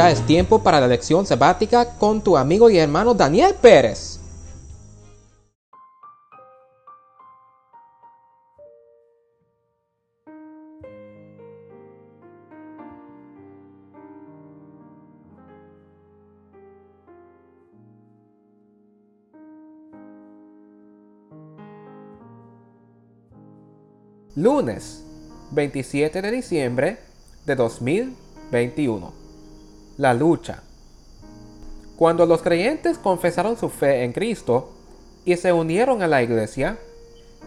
Ya es tiempo para la lección sabática con tu amigo y hermano Daniel Pérez. Lunes 27 de diciembre de 2021. La lucha. Cuando los creyentes confesaron su fe en Cristo y se unieron a la iglesia,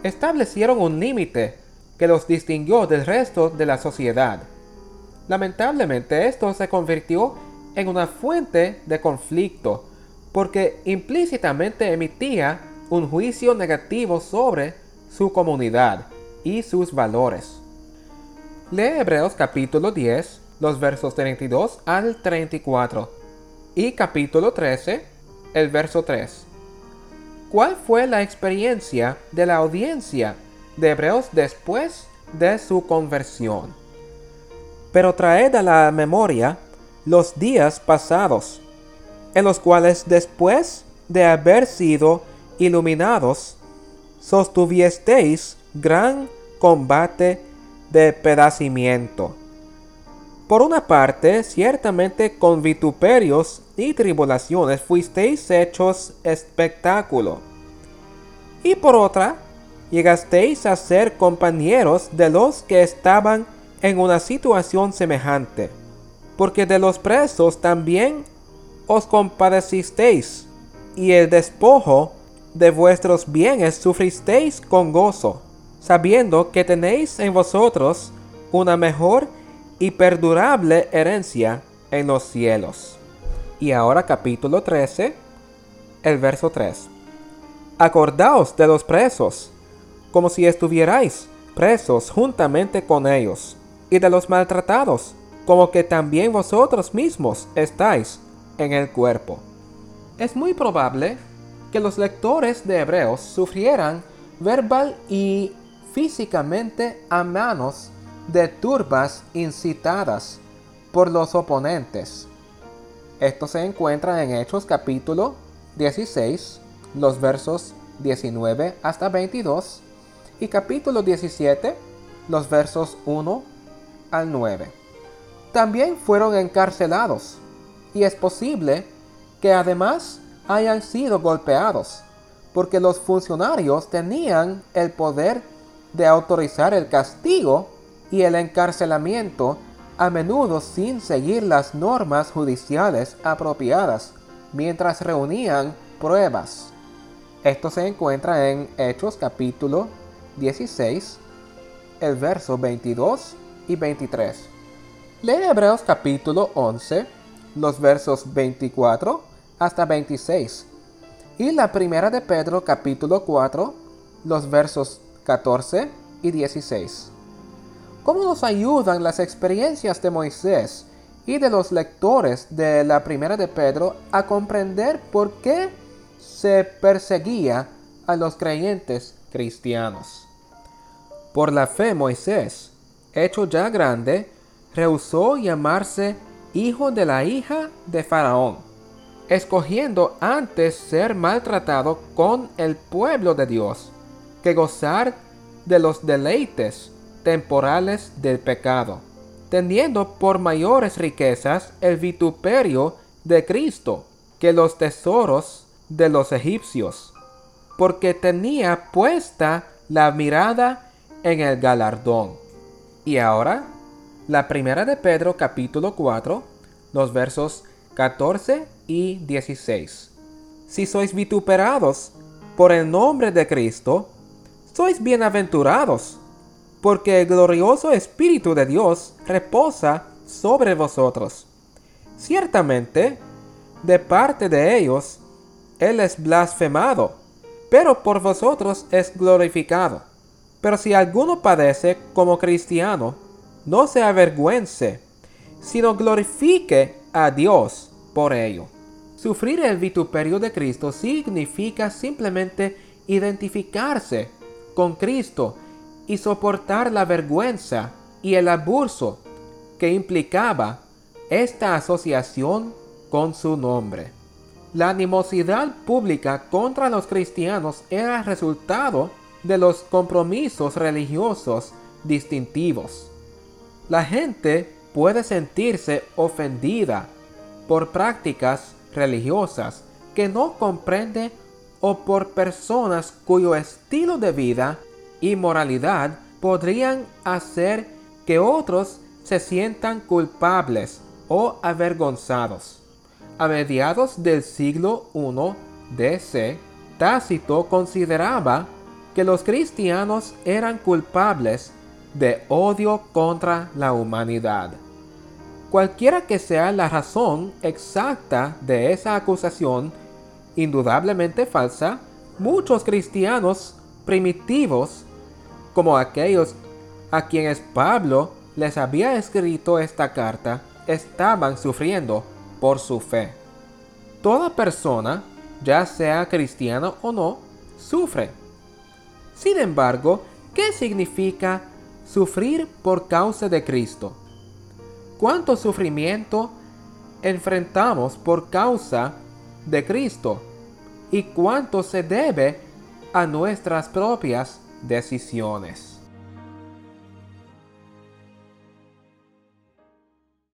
establecieron un límite que los distinguió del resto de la sociedad. Lamentablemente esto se convirtió en una fuente de conflicto porque implícitamente emitía un juicio negativo sobre su comunidad y sus valores. Lee Hebreos capítulo 10, los versos 32 al 34 y capítulo 13, el verso 3. ¿Cuál fue la experiencia de la audiencia de Hebreos después de su conversión? Pero traed a la memoria los días pasados, en los cuales después de haber sido iluminados, sostuviesteis gran combate de pedacimiento. Por una parte, ciertamente con vituperios y tribulaciones fuisteis hechos espectáculo. Y por otra, llegasteis a ser compañeros de los que estaban en una situación semejante, porque de los presos también os compadecisteis, y el despojo de vuestros bienes sufristeis con gozo sabiendo que tenéis en vosotros una mejor y perdurable herencia en los cielos. Y ahora capítulo 13, el verso 3. Acordaos de los presos, como si estuvierais presos juntamente con ellos, y de los maltratados, como que también vosotros mismos estáis en el cuerpo. Es muy probable que los lectores de Hebreos sufrieran verbal y físicamente a manos de turbas incitadas por los oponentes. Esto se encuentra en Hechos capítulo 16, los versos 19 hasta 22 y capítulo 17, los versos 1 al 9. También fueron encarcelados y es posible que además hayan sido golpeados porque los funcionarios tenían el poder de autorizar el castigo y el encarcelamiento a menudo sin seguir las normas judiciales apropiadas mientras reunían pruebas. Esto se encuentra en Hechos capítulo 16, el verso 22 y 23. Lee Hebreos capítulo 11, los versos 24 hasta 26. Y la primera de Pedro capítulo 4, los versos 14 y 16. ¿Cómo nos ayudan las experiencias de Moisés y de los lectores de la primera de Pedro a comprender por qué se perseguía a los creyentes cristianos? Por la fe Moisés, hecho ya grande, rehusó llamarse hijo de la hija de Faraón, escogiendo antes ser maltratado con el pueblo de Dios que gozar de los deleites temporales del pecado, teniendo por mayores riquezas el vituperio de Cristo que los tesoros de los egipcios, porque tenía puesta la mirada en el galardón. Y ahora, la primera de Pedro capítulo 4, los versos 14 y 16. Si sois vituperados por el nombre de Cristo, sois bienaventurados, porque el glorioso Espíritu de Dios reposa sobre vosotros. Ciertamente, de parte de ellos, Él es blasfemado, pero por vosotros es glorificado. Pero si alguno padece como cristiano, no se avergüence, sino glorifique a Dios por ello. Sufrir el vituperio de Cristo significa simplemente identificarse con Cristo y soportar la vergüenza y el abuso que implicaba esta asociación con su nombre. La animosidad pública contra los cristianos era resultado de los compromisos religiosos distintivos. La gente puede sentirse ofendida por prácticas religiosas que no comprende o por personas cuyo estilo de vida y moralidad podrían hacer que otros se sientan culpables o avergonzados. A mediados del siglo I DC, Tácito consideraba que los cristianos eran culpables de odio contra la humanidad. Cualquiera que sea la razón exacta de esa acusación, indudablemente falsa, muchos cristianos primitivos, como aquellos a quienes Pablo les había escrito esta carta, estaban sufriendo por su fe. Toda persona, ya sea cristiana o no, sufre. Sin embargo, ¿qué significa sufrir por causa de Cristo? ¿Cuánto sufrimiento enfrentamos por causa de Cristo? ¿Y cuánto se debe a nuestras propias decisiones?